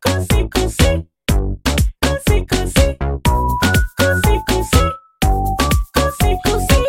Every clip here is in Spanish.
Cosi, cosi. Cosi, cosi. Cosi, cosi. Cosi, cosi.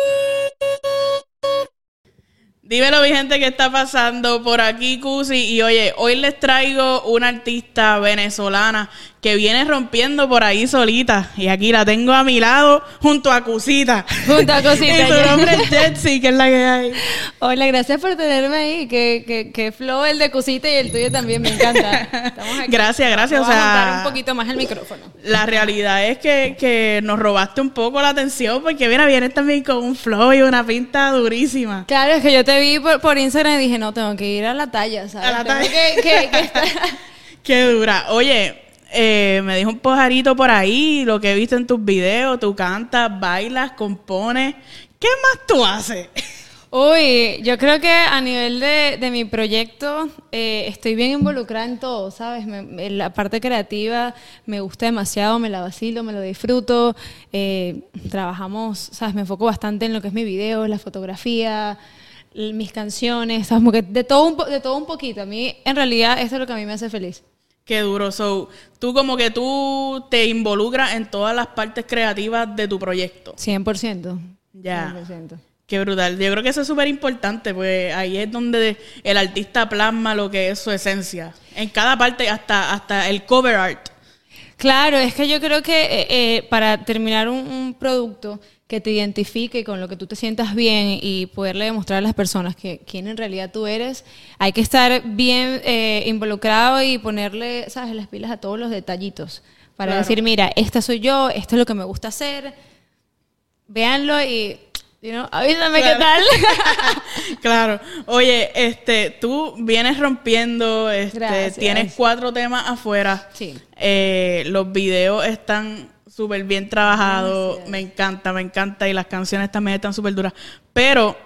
Dímelo, mi gente, ¿qué está pasando por aquí, Cusi? Y oye, hoy les traigo una artista venezolana que viene rompiendo por ahí solita. Y aquí la tengo a mi lado, junto a Cusita. Junto a Cosita. Y su nombre es Jetsi, que es la que hay. Hola, gracias por tenerme ahí. Que, que, que flow el de Cosita y el tuyo también me encanta. Estamos aquí. Gracias, gracias, Vamos o a sea- montar un poquito más el micrófono. La realidad es que, que nos robaste un poco la atención porque, mira, vienes también con un flow y una pinta durísima. Claro, es que yo te vi por, por Instagram y dije, no, tengo que ir a la talla, ¿sabes? A la talla. Que, que- que Qué dura. Oye, eh, me dijo un pajarito por ahí, lo que he visto en tus videos, tú cantas, bailas, compones. ¿Qué más tú haces? Uy, yo creo que a nivel de, de mi proyecto eh, estoy bien involucrada en todo, ¿sabes? Me- la parte creativa me gusta demasiado, me la vacilo, me lo disfruto. eh, trabajamos, ¿sabes? Me enfoco bastante en lo que es mi video, la fotografía, mis canciones, ¿sabes? De todo, un de todo un poquito. A mí, en realidad, esto es lo que a mí me hace feliz. Qué duro. So, tú como que tú te involucras en todas las partes creativas de tu proyecto. 100%. Ya. 100%. Qué brutal. Yo creo que eso es súper importante, pues ahí es donde el artista plasma lo que es su esencia. En cada parte, hasta, hasta el cover art. Claro, es que yo creo que eh, eh, para terminar un, un producto que te identifique con lo que tú te sientas bien y poderle demostrar a las personas que quién en realidad tú eres, hay que estar bien eh, involucrado y ponerle, sabes, las pilas a todos los detallitos para Claro. decir, mira, esta soy yo, esto es lo que me gusta hacer, véanlo y, you know, avísame qué tal. claro. Oye, este, tú vienes rompiendo, este, Gracias. tienes cuatro temas afuera. Sí. Eh, los videos están súper bien trabajados. Gracias. Me encanta, me encanta. Y las canciones también están súper duras. Pero,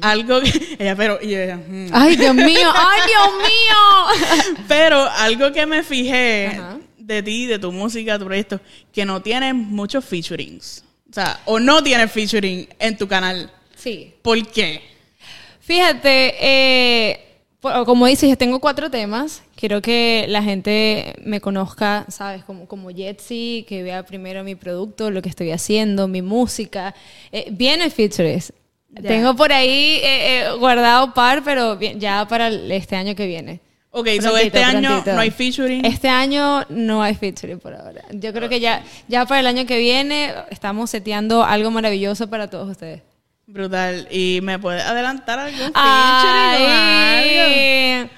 algo que. Ella, pero. y ella, mm. ay, Dios mío, ay, Dios mío. Pero algo que me fijé de ti, de tu música, tu proyecto, que no tienes muchos featurings. O sea, o no tienes featuring en tu canal. sí. ¿Por qué? Fíjate, eh, como dices, yo tengo cuatro temas. Quiero que la gente me conozca, ¿sabes? Como, como Jetsi, que vea primero mi producto, lo que estoy haciendo, mi música. Eh, viene features. Ya. Tengo por ahí eh, eh, guardado par, pero bien- ya para este año que viene. Ok, so Prontito, este año prontito. no hay featuring. Este año no hay featuring por ahora. Yo creo que ya, ya para el año que viene estamos seteando algo maravilloso para todos ustedes. Brutal. ¿Y me puedes adelantar algún featuring.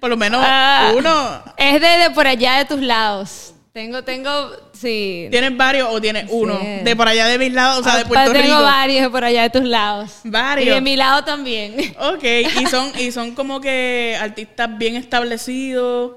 Por lo menos Ah, uno. Es de, de por allá de tus lados. Tengo, tengo, sí. ¿Tienes varios o tienes uno? De por allá de mis lados, o sea, de Ah, Puerto tengo Rico. varios de por allá de tus lados. Varios. Y de mi lado también. Ok, y son, y son como que artistas bien establecidos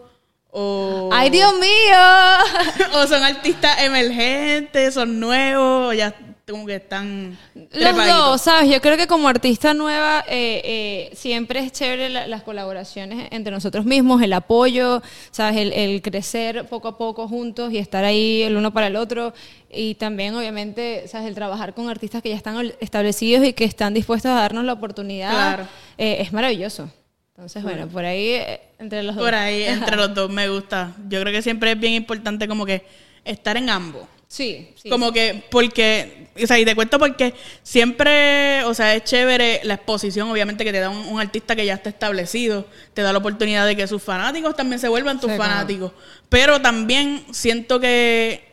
o... ¡Ay, Dios mío! o son artistas emergentes, son nuevos, ya como que están Los dos, ¿sabes? Yo creo que como artista nueva eh, eh, siempre es chévere la- las colaboraciones entre nosotros mismos, el apoyo, ¿sabes? El, el crecer poco a poco juntos y estar ahí el uno para el otro. Y también, obviamente, ¿sabes? El trabajar con artistas que ya están establecidos y que están dispuestos a darnos la oportunidad Claro. eh, es maravilloso. Entonces, bueno, por ahí, eh, entre los dos. Por ahí, entre los dos me gusta. Yo creo que siempre es bien importante como que estar en ambos. Sí, sí. Como que, porque, o sea, y te cuento porque siempre, o sea, es chévere la exposición, obviamente, que te da un, un artista que ya está establecido, te da la oportunidad de que sus fanáticos también se vuelvan tus Sí, claro. fanáticos. Pero también siento que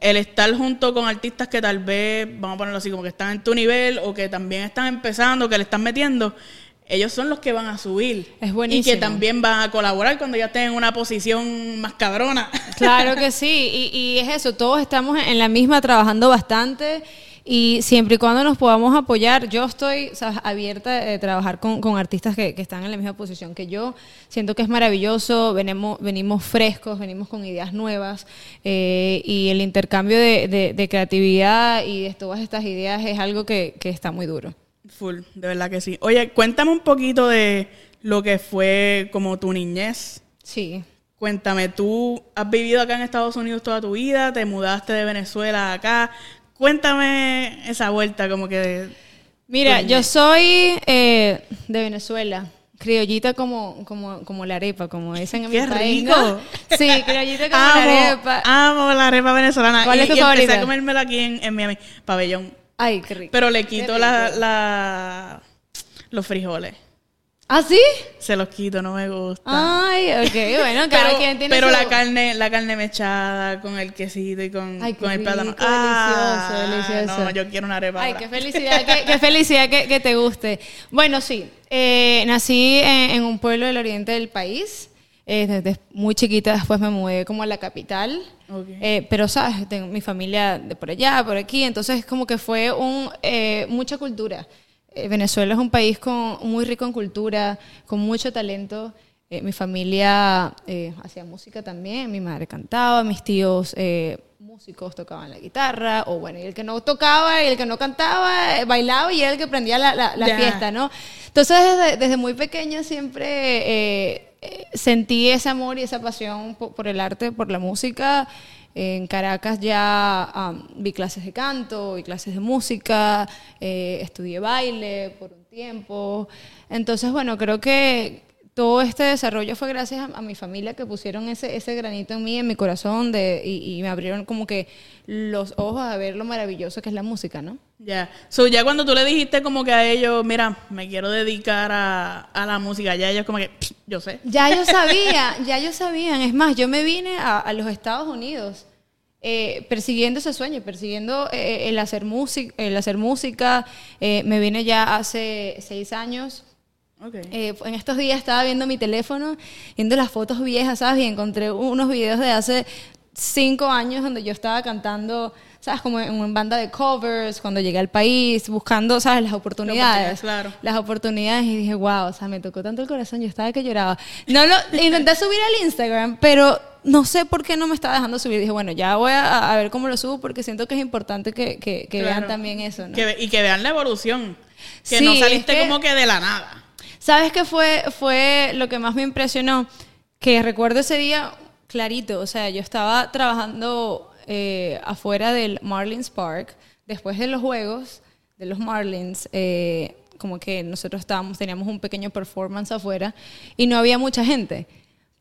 el estar junto con artistas que tal vez, vamos a ponerlo así, como que están en tu nivel o que también están empezando, que le están metiendo, ellos son los que van a subir. Es Y buenísimo. que también van a colaborar cuando ya estén en una posición más cabrona. Claro que sí, y, y es eso, todos estamos en la misma trabajando bastante y siempre y cuando nos podamos apoyar, yo estoy abierta de trabajar con, con artistas que, que están en la misma posición que yo, siento que es maravilloso, venimos, venimos frescos, venimos con ideas nuevas eh, y el intercambio de, de- de creatividad y de todas estas ideas es algo que, que está muy duro. Full, de verdad que sí. Oye, cuéntame un poquito de lo que fue como tu niñez. Sí. Cuéntame, tú has vivido acá en Estados Unidos toda tu vida, te mudaste de Venezuela acá. Cuéntame esa vuelta, como que. Mira, yo soy eh, de Venezuela. Criollita como, como, como la arepa, como dicen en ¡Qué mi país. rico! ¿no? Sí, criollita como la arepa. amo la arepa venezolana. ¿Cuál y, es tu y empecé favorita? a comérmela aquí en, en Miami, pabellón. Ay, qué rico. Pero le quito la, los frijoles. ¿Ah, sí? Se los quito, no me gusta. Ay, ok, bueno, cada pero quien tiene pero su- la carne, la carne mechada con el quesito y con, Ay, qué con el plátano. rico, delicioso, delicioso. No, yo quiero una arepa. Ay, qué felicidad, qué, qué felicidad que, que te guste. Bueno, sí, eh, nací en, en un pueblo del oriente del país. Eh, desde muy chiquita después me mudé como a la capital. Ok. Eh, pero, ¿sabes? Tengo mi familia de por allá, por aquí. Entonces, como que fue un, eh, mucha cultura. Eh, Venezuela es un país con, muy rico en cultura, con mucho talento. Eh, mi familia eh, hacía música también, mi madre cantaba, mis tíos músicos tocaban la guitarra, o bueno, y el que no tocaba y el que no cantaba, eh, bailaba y era el que prendía la, la- la Ya. fiesta, ¿no? Entonces, desde, desde muy pequeña siempre eh, sentí ese amor y esa pasión po- por, el arte, por la música. En Caracas ya vi clases de canto, vi clases de música, eh, estudié baile por un tiempo. Entonces, bueno, creo que todo este desarrollo fue gracias a, a mi familia que pusieron ese, ese granito en mí, en mi corazón, de, y, y me abrieron como que los ojos a ver lo maravilloso que es la música, ¿no? Ya. So, ya cuando tú le dijiste como que a ellos, mira, me quiero dedicar a, a la música, ya ellos como que, "Pff, yo sé. Ya yo sabía, ya yo sabían. Es más, yo me vine a, a los Estados Unidos eh, persiguiendo ese sueño, persiguiendo eh, el, hacer música, el hacer música. Eh, me vine ya hace seis años. Ok. Eh, en estos días estaba viendo mi teléfono, viendo las fotos viejas, ¿sabes? Y encontré unos videos de hace cinco años donde yo estaba cantando, ¿sabes? Como en una banda de covers, cuando llegué al país, buscando, ¿sabes? Las oportunidades. claro. Las oportunidades y dije, wow, o sea, me tocó tanto el corazón, yo estaba que lloraba. No lo intenté subir al Instagram, pero no sé por qué no me estaba dejando subir. Dije, bueno, ya voy a, a ver cómo lo subo porque siento que es importante que, que- que vean también eso, ¿no? Que y que vean la evolución. Que Sí, no saliste como que de la nada. ¿Sabes qué fue, fue lo que más me impresionó? Que recuerdo ese día clarito, o sea, yo estaba trabajando eh, afuera del Marlins Park, después de los juegos de los Marlins, eh, como que nosotros estábamos, teníamos un pequeño performance afuera y no había mucha gente.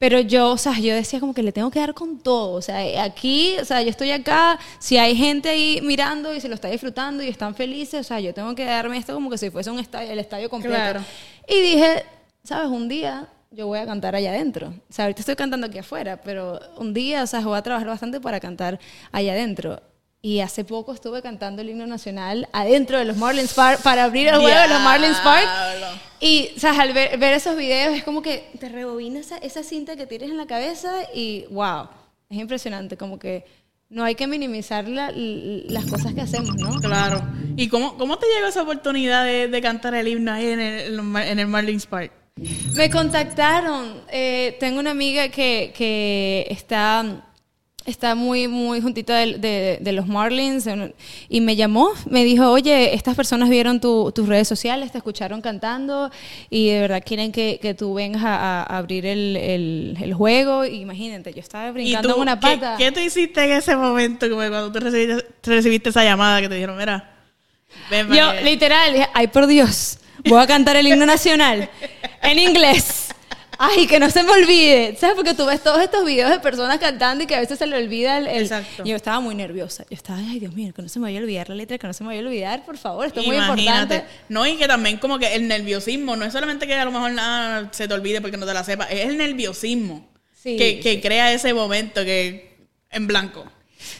Pero yo, o sea, yo decía como que le tengo que dar con todo. O sea, aquí, o sea, yo estoy acá, si hay gente ahí mirando y se lo está disfrutando y están felices, o sea, yo tengo que darme esto como que si fuese un estadio, el estadio completo. Claro. Y dije, ¿sabes? Un día yo voy a cantar allá adentro. O sea, ahorita estoy cantando aquí afuera, pero un día, o sea, voy a trabajar bastante para cantar allá adentro. Y hace poco estuve cantando el himno nacional adentro de los Marlins Park para abrir el juego de los Marlins Park. Y, ¿sabes? Al ver, ver esos videos es como que te rebobina esa, esa cinta que tienes en la cabeza y, wow, es impresionante. Como que no hay que minimizar la- las cosas que hacemos, ¿no? Claro. ¿Y cómo, cómo te llegó esa oportunidad de, de cantar el himno ahí en el, en el Marlins Park? Me contactaron. eh, tengo una amiga que, que está, está muy, muy juntita de, de- de los Marlins y me llamó. Me dijo, oye, estas personas vieron tu- tus redes sociales, te escucharon cantando y de verdad quieren que, que tú vengas a, a abrir el, el- el juego. Imagínate, yo estaba ¿Y brincando tú, en una ¿qué, pata. qué tú hiciste en ese momento como cuando tú recibiste, recibiste esa llamada que te dijeron, mira, ven Yo, que-" literal, dije, ay por Dios, voy a cantar el himno nacional en inglés. Ay, que no se me olvide. ¿Sabes? Porque tú ves todos estos videos de personas cantando y que a veces se le olvida el... el- Exacto. Y yo estaba muy nerviosa. Yo estaba, ay Dios mío, que no se me vaya a olvidar la letra, que no se me vaya a olvidar, por favor, esto es muy importante. No, y que también como que el nerviosismo, no es solamente que a lo mejor nada se te olvide porque no te la sepas, es el nerviosismo Sí, que, que crea ese momento que en blanco.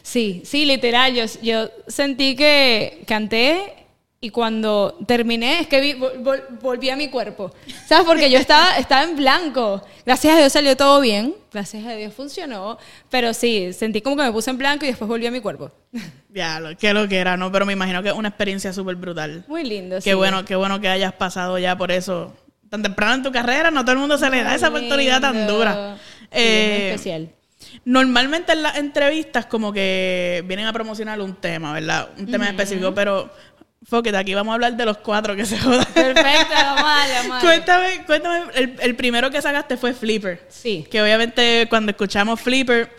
Sí, sí, literal. Yo, yo sentí que canté y cuando terminé es que vi- vol- vol- volví a mi cuerpo. ¿Sabes? Porque yo estaba, estaba en blanco. Gracias a Dios salió todo bien. Gracias a Dios funcionó. Pero sí, sentí como que me puse en blanco y después volví a mi cuerpo. Ya, lo, que lo que era, ¿no? Pero me imagino que es una experiencia súper brutal. Muy lindo. Qué sí. bueno, qué bueno que hayas pasado ya por eso tan temprano en tu carrera. No todo el mundo se le da esa oportunidad tan dura. Sí, Eh, es especial. Normalmente en las entrevistas como que vienen a promocionar un tema, ¿verdad? Un tema específico, pero Fóquete, aquí vamos a hablar de los cuatro que se jodan. Perfecto, vamos a cuéntame, cuéntame, el, el primero que sacaste fue Flipper. Sí. Que obviamente cuando escuchamos Flipper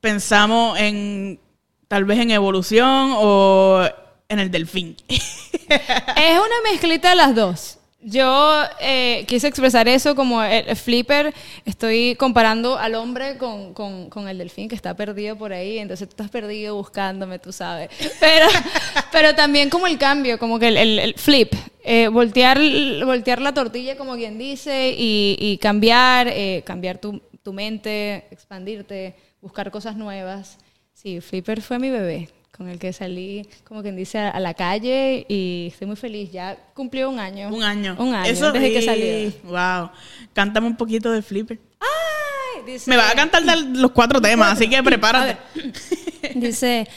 pensamos en tal vez en evolución o en el delfín. Es una mezclita de las dos. Yo eh, quise expresar eso como el, flipper. Estoy comparando al hombre con, con- el delfín que está perdido por ahí. Entonces tú estás perdido buscándome, tú sabes. Pero, pero también como el cambio, como que el, flip. eh, voltear, voltear la tortilla, como quien dice, y, y cambiar, eh, cambiar tu, tu mente, expandirte, buscar cosas nuevas. Sí, Flipper fue mi bebé, con el que salí, como quien dice, a, la calle y estoy muy feliz. Ya cumplió un año. Un año. Un año, Eso, desde que salió. Wow. Cántame un poquito de Flipper. Ay, dice- Me va a cantar los cuatro temas, así que prepárate. Dice,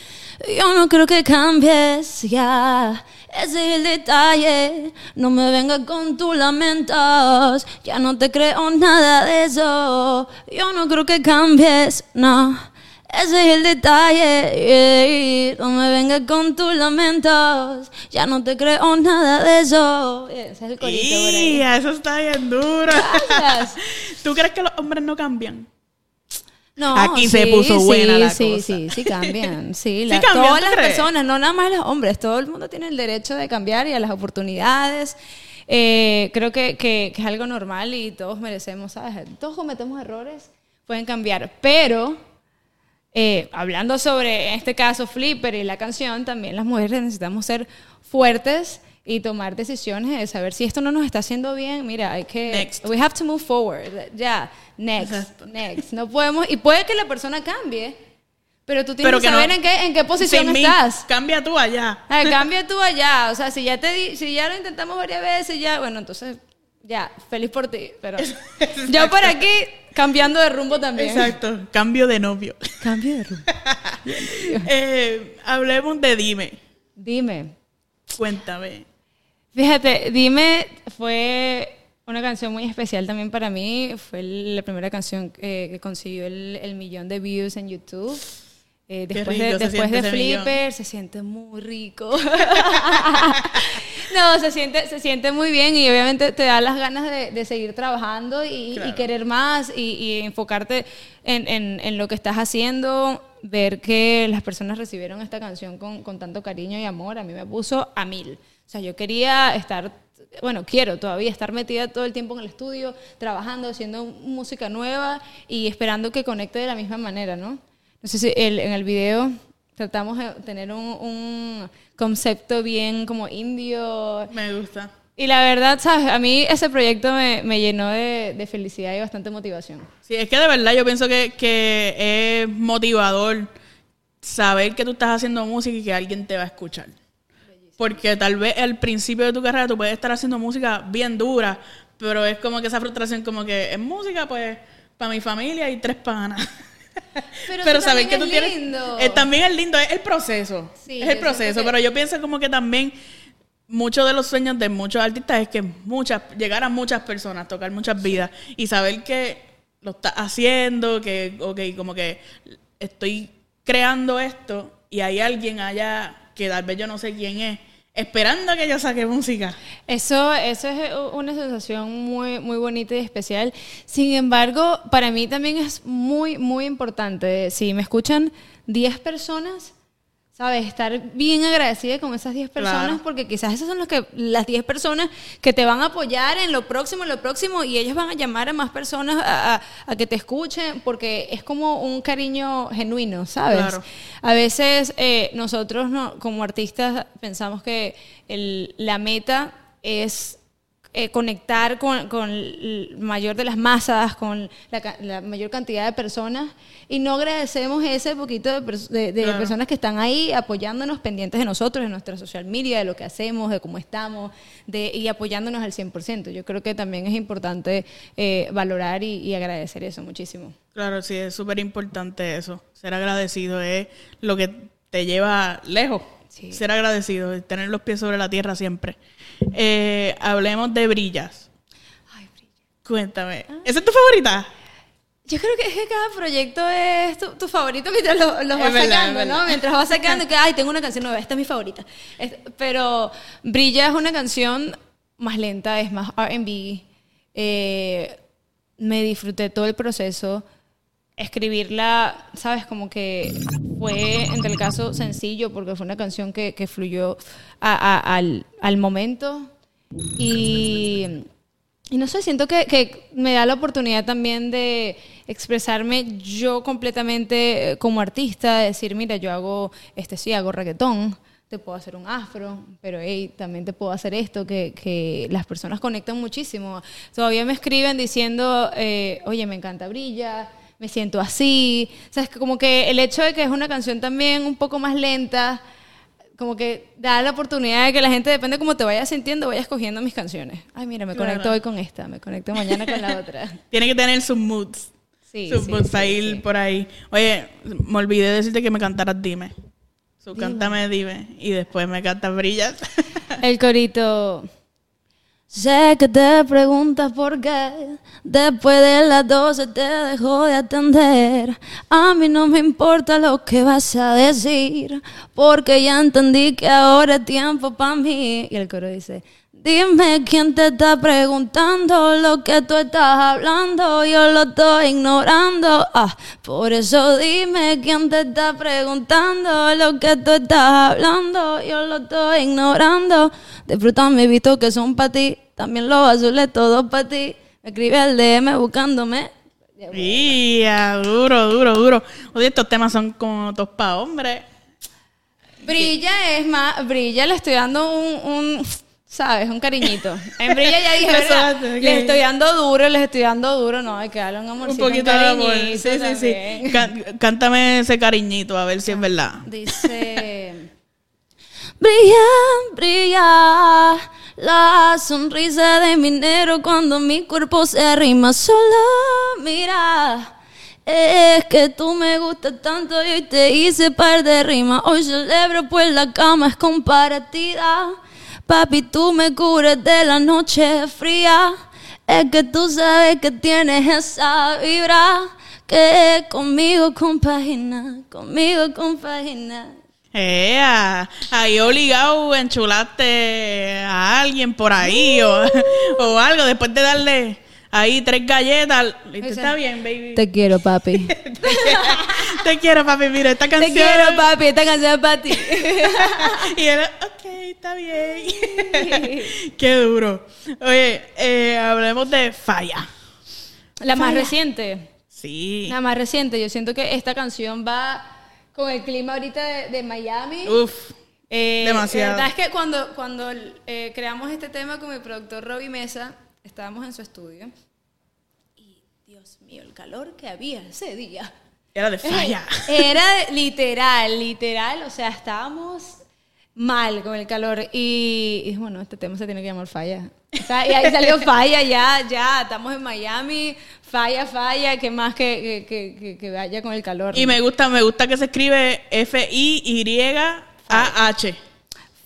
yo no creo que cambies ya. Ese es el detalle. No me vengas con tus lamentos. Ya no te creo nada de eso. Yo no creo que cambies, no. Ese es el detalle. yeah. No me vengas con tus lamentos. Ya no te creo nada de eso. Ese es el corito por ahí. Y eso está bien duro. Gracias. ¿Tú crees que los hombres no cambian? No, Aquí se puso sí, buena la sí, cosa. Sí, sí, cambian. Sí, Sí la- cambian, todas ¿tú las crees? personas, no nada más los hombres, todo el mundo tiene el derecho de cambiar y a las oportunidades. Eh, creo que, que- que es algo normal y todos merecemos, ¿sabes? Todos cometemos errores, pueden cambiar, pero eh, hablando sobre, en este caso, Flipper y la canción, también las mujeres necesitamos ser fuertes y tomar decisiones de saber si esto no nos está haciendo bien, mira, hay que... Next. We have to move forward. Ya, next, Exacto. next. No podemos... Y puede que la persona cambie, pero tú tienes Pero que que saber no- en, qué, en qué posición mí, estás. Cambia tú allá. Ah, cambia tú allá. O sea, si ya te di- si ya lo intentamos varias veces, ya, bueno, entonces, ya, feliz por ti. Pero yo por aquí, cambiando de rumbo también. Exacto. Cambio de novio. Cambio de rumbo. Eh, hablemos de Dime. Dime. Cuéntame. Fíjate, Dime fue una canción muy especial también para mí. Fue la primera canción que, que consiguió el, el millón de views en YouTube. Eh, después rico de, después millón. Flipper se siente muy rico. no, se siente, se siente muy bien y obviamente te da las ganas de, de seguir trabajando y, querer más y, y enfocarte en, en- en lo que estás haciendo. Ver que las personas recibieron esta canción con, con tanto cariño y amor, a mí me puso a mil. O sea, yo quería estar, bueno, quiero todavía estar metida todo el tiempo en el estudio, trabajando, haciendo música nueva y esperando que conecte de la misma manera, ¿no? No sé si el- en el video tratamos de tener un, un concepto bien como indio. Me gusta. Y la verdad, ¿sabes? A mí ese proyecto me, me llenó de, de felicidad y bastante motivación. Sí, es que de verdad yo pienso que, que es motivador saber que tú estás haciendo música y que alguien te va a escuchar. Porque tal vez al principio de tu carrera tú puedes estar haciendo música bien dura, pero es como que esa frustración como que es música pues para mi familia y tres panas. Pero Pero, que tú es tienes lindo. eh, también es lindo, es el proceso. Sí, es el proceso, que- pero yo pienso como que también muchos de los sueños de muchos artistas es que muchas llegar a muchas personas, tocar muchas vidas y saber que lo estás haciendo, que ok, como que estoy creando esto y hay alguien allá que tal vez yo no sé quién es, esperando que yo saque música. Eso, eso es una sensación muy, muy bonita y especial. Sin embargo, para mí también es muy, muy importante. Si me escuchan 10 personas, ¿sabes? Estar bien agradecida con esas 10 personas Claro. porque quizás esas son los que, las 10 personas que te van a apoyar en lo próximo, en lo próximo y ellos van a llamar a más personas a, a- a que te escuchen porque es como un cariño genuino, ¿sabes? Claro. A veces eh, nosotros no- como artistas pensamos que el- la meta es eh, conectar con, con el mayor de las masas, con la, la mayor cantidad de personas y no agradecemos ese poquito de, pers- de- de Claro. personas que están ahí apoyándonos, pendientes de nosotros, de nuestra social media, de lo que hacemos, de cómo estamos de, y apoyándonos al 100%. Yo creo que también es importante eh, valorar y, y agradecer eso muchísimo. Claro, sí, es súper importante eso. Ser agradecido es lo que te lleva lejos. Sí. Ser agradecido, tener los pies sobre la tierra siempre. Eh, hablemos de brillas. Ay, Bri. Cuéntame. ¿Esa es tu favorita? Yo creo que es que cada proyecto es tu, tu favorito mientras lo- los vas verdad, sacando, ¿no? Mientras vas sacando, que, ay, tengo una canción nueva, esta es mi favorita. Es- pero Brilla es una canción más lenta, es más RB. Eh, me disfruté todo el proceso. Escribirla, sabes, como que fue en el caso sencillo porque fue una canción que, que fluyó al, al momento y, y no sé, siento que, que me da la oportunidad también de expresarme yo completamente eh, como artista, de decir, mira, yo hago, este sí, hago reggaetón, te puedo hacer un afro, pero hey, también te puedo hacer esto, que, que las personas conectan muchísimo. Todavía me escriben diciendo, eh, oye, me encanta Brilla, me siento así. O sea, es como que el hecho de que es una canción también un poco más lenta, como que da la oportunidad de que la gente, depende de cómo te vayas sintiendo, vaya escogiendo mis canciones. Ay, mira, me Claro. conecto hoy con esta, me conecto mañana con la otra. Tiene que tener sus moods. Sí, sus sí, moods sí, ahí sí. por ahí. Oye, me olvidé de decirte que me cantaras Dime. Su cántame Dime. Y después me cantas Brillas. El corito. Sé que te preguntas por qué después de las 12 te dejó de atender. A mí no me importa lo que vas a decir, porque ya entendí que ahora es tiempo para mí. Y el coro dice, dime quién te está preguntando lo que tú estás hablando, yo lo estoy ignorando. Ah, por eso dime quién te está preguntando lo que tú estás hablando, yo lo estoy ignorando. Visto que son para ti, también los azules todos para ti. Me escribe al DM buscándome. Mía, duro, duro, duro. Oye, estos temas son como todos para hombres. Brilla es más, Brilla le estoy dando un, un, ¿sabes? Un cariñito. En Brilla ya dije, ¿verdad? Exacto, ok. Les estoy dando duro, les estoy dando duro, no, hay que darle un Un amorcito, poquito de amor. Sí, sí, sí. Can- cántame ese cariñito, a ver si es verdad. Dice, brilla, brilla la sonrisa de mi negro cuando mi cuerpo se arrima solo, mira. Es que tú me gustas tanto y te hice par de rimas. Hoy celebro pues la cama es comparativa. Papi, tú me cubres de la noche fría. Es que tú sabes que tienes esa vibra que conmigo compagina, conmigo compagina. Ea, ahí obligado enchulaste a alguien por ahí o, o algo después de darle ahí tres galletas. Está bien, baby. Te quiero, papi. Te quiero, papi. Mira, esta Te canción. quiero, papi. Esta canción es para ti. y él, ok, está bien. Qué duro. Oye, eh, hablemos de Falla. La más reciente. Sí. La más reciente. Yo siento que esta canción va con el clima ahorita de, de Miami. Uf. Eh, demasiado. La verdad es que cuando, cuando eh, creamos este tema con mi productor Robbie Mesa, estábamos en su estudio. Y, Dios mío, el calor que había ese día. Era de Falla. Era literal, literal. O sea, estábamos mal con el calor. Y, y bueno, este tema se tiene que llamar Falla. O sea, y ahí salió Falla, ya, ya. Estamos en Miami. Falla, falla. Que más que, que, que- que- vaya con el calor. Y me gusta, me gusta que se escribe F-I-Y-A-H.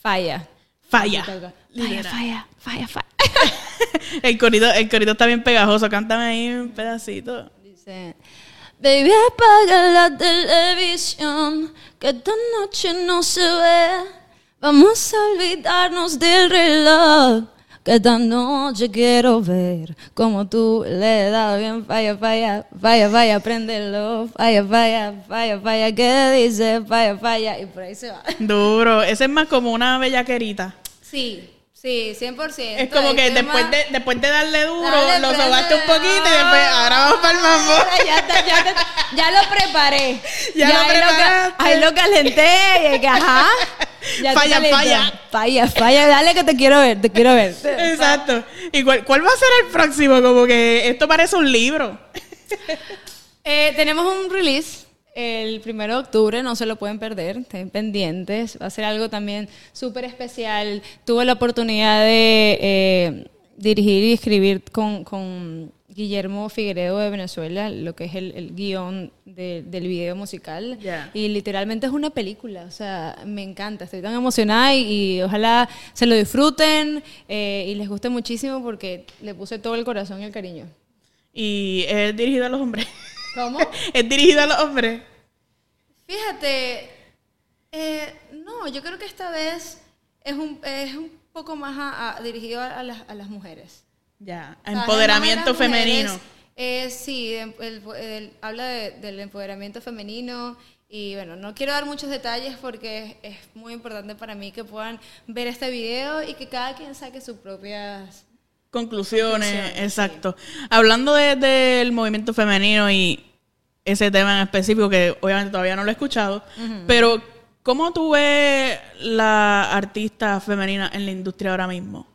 Falla. Falla. Falla, falla, falla, falla. El corito, el corito está bien pegajoso. Cántame ahí un pedacito. Dice, baby, apaga la televisión, que esta noche no se ve. Vamos a olvidarnos del reloj, que esta noche quiero ver como tú le das bien. Falla, falla, falla, falla, préndelo. Falla, falla, falla, falla, ¿qué dice? Falla, falla, y por ahí se va. Duro. Ese es más como una bellaquerita. Sí, sí, 100%. Es como que tema- después de, después de darle duro, Dale, lo sobaste un poquito y después, ahora vamos para el mambo. Ya, está, ya, está- ya lo preparé. Ya lo ahí preparaste. ahí lo calenté. Y que, ajá. Ya Falla, falla. Falla, falla. Dale que te quiero ver, te quiero ver. Exacto. ¿Y cuál, cuál va a ser el próximo? Como que esto parece un libro. Eh, tenemos un release el primero de octubre, no se lo pueden perder, estén pendientes. Va a ser algo también súper especial. Tuve la oportunidad de eh, dirigir y escribir con, con Guillermo Figueredo de Venezuela, lo que es el, el guion de- del video musical. Y literalmente es una película, o sea, me encanta, estoy tan emocionada y, y ojalá se lo disfruten eh, y les guste muchísimo porque le puse todo el corazón y el cariño. Y es dirigido a los hombres. ¿Cómo? es dirigido a los hombres. Fíjate, eh, no, yo creo que esta vez es un, es un poco más a- a- dirigido a, las, a las mujeres. Ya. Empoderamiento de femenino. mujeres, Eh, sí, el- el- el- habla de- del empoderamiento femenino y bueno, no quiero dar muchos detalles porque es, es muy importante para mí que puedan ver este video y que cada quien saque sus propias... Conclusiones, Conclusiones, exacto. Hablando de- del movimiento femenino y ese tema en específico, que obviamente todavía no lo he escuchado, pero ¿cómo tú ves la artista femenina en la industria ahora mismo?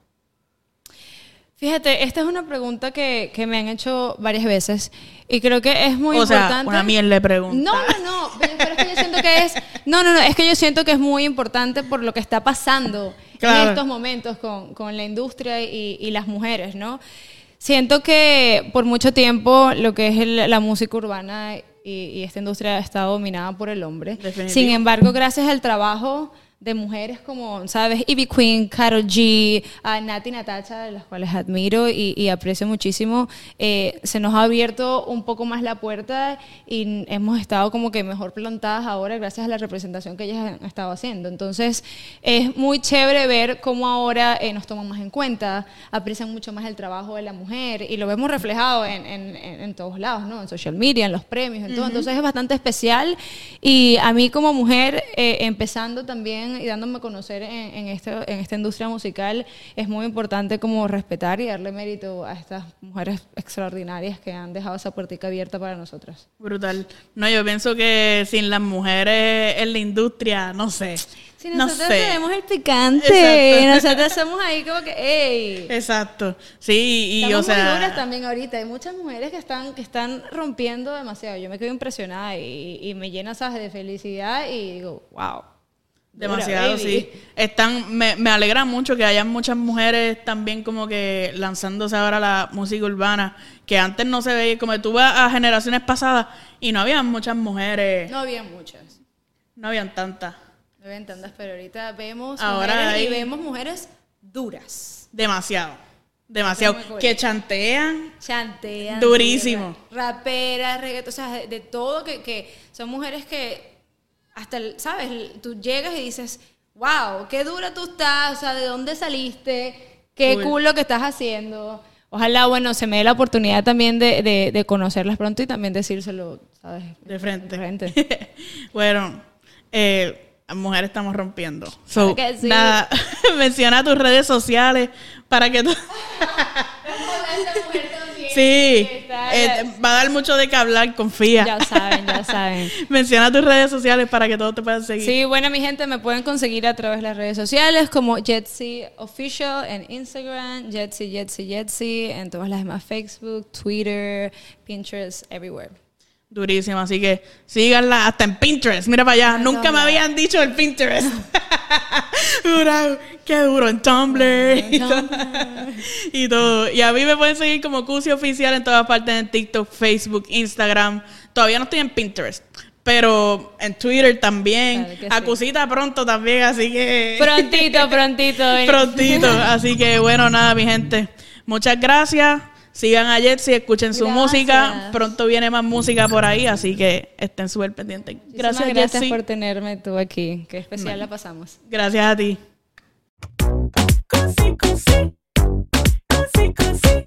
Fíjate, esta es una pregunta que, que me han hecho varias veces y creo que es muy o sea, importante. una miel le pregunta. No, no, no, pero es que yo siento que es, no, no, no, es que yo siento que es muy importante por lo que está pasando Claro. en estos momentos con, con la industria y, y las mujeres, ¿no? Siento que por mucho tiempo lo que es el- la música urbana y, y esta industria está dominada por el hombre. Definitivo. Sin embargo, gracias al trabajo de mujeres como, ¿sabes? Ivy Queen, Karol G, a Nati Natacha, de las cuales admiro y, y aprecio muchísimo, eh, se nos ha abierto un poco más la puerta y hemos estado como que mejor plantadas ahora gracias a la representación que ellas han estado haciendo. Entonces, es muy chévere ver cómo ahora eh, nos toman más en cuenta, aprecian mucho más el trabajo de la mujer y lo vemos reflejado en, en- en- en todos lados, ¿no? En social media, en los premios, en todo. Entonces, es bastante especial y a mí como mujer, eh, empezando también y dándome a conocer en, en, este- en esta industria musical, es muy importante como respetar y darle mérito a estas mujeres extraordinarias que han dejado esa puertica abierta para nosotras. Brutal. No, yo pienso que sin las mujeres en la industria, no sé. Si no nosotros sé. tenemos el picante, Exacto. nosotros somos ahí como que, ¡ey! Exacto. Sí, y o sea. muy también ahorita. Hay muchas mujeres que están, que están rompiendo demasiado. Yo me quedo impresionada y, y me llena ¿sabes? de felicidad y digo, wow. Demasiado, baby". sí. Están, me, me alegra mucho que hayan muchas mujeres también como que lanzándose ahora la música urbana, que antes no se veía, como tú vas a generaciones pasadas y no había muchas mujeres, no, No había muchas. habían tantas. No habían tantas, pero ahorita vemos Ahora mujeres y vemos mujeres duras. Demasiado. Demasiado. Que chantean. Chantean. Durísimo. ra- Raperas, reggaetón, o sea, de, de todo que, que son mujeres que hasta, el- ¿sabes? Tú llegas y dices, wow, qué dura tú estás, o sea, ¿de dónde saliste? Qué Cool. cool lo que estás haciendo. Ojalá, bueno, se me dé la oportunidad también de, de- de conocerlas pronto y también decírselo, ¿sabes? De frente. De frente. bueno, eh, mujeres estamos rompiendo. So, Claro que sí. nada, menciona tus redes sociales para que tú... Sí, eh, va a dar mucho de qué hablar, confía. Ya saben, ya saben. Menciona tus redes sociales para que todos te puedan seguir. Sí, bueno, mi gente, me pueden conseguir a través de las redes sociales como Jetsy Official en Instagram, Jetsy, Jetsy, Jetsy, en todas las demás Facebook, Twitter, Pinterest, everywhere. Durísimo, así que síganla hasta en Pinterest. Mira para allá, nunca me habían dicho el Pinterest. qué duro, en Tumblr. y, todo. y todo. Y a mí me pueden seguir como Cusi Oficial en todas partes, en TikTok, Facebook, Instagram. Todavía no estoy en Pinterest, pero en Twitter también. Claro a sí. Pronto también, así que... Prontito, prontito. ven. prontito. Así que bueno, nada, mi gente. Muchas gracias. Sigan a Jetsi, escuchen su Gracias. música. Pronto viene más música por ahí, así que estén súper pendientes. Muchísimas Gracias, gracias Jetsi. por tenerme tú aquí. Qué especial la pasamos. Gracias a ti. Cosi, cosi, cosi, cosi.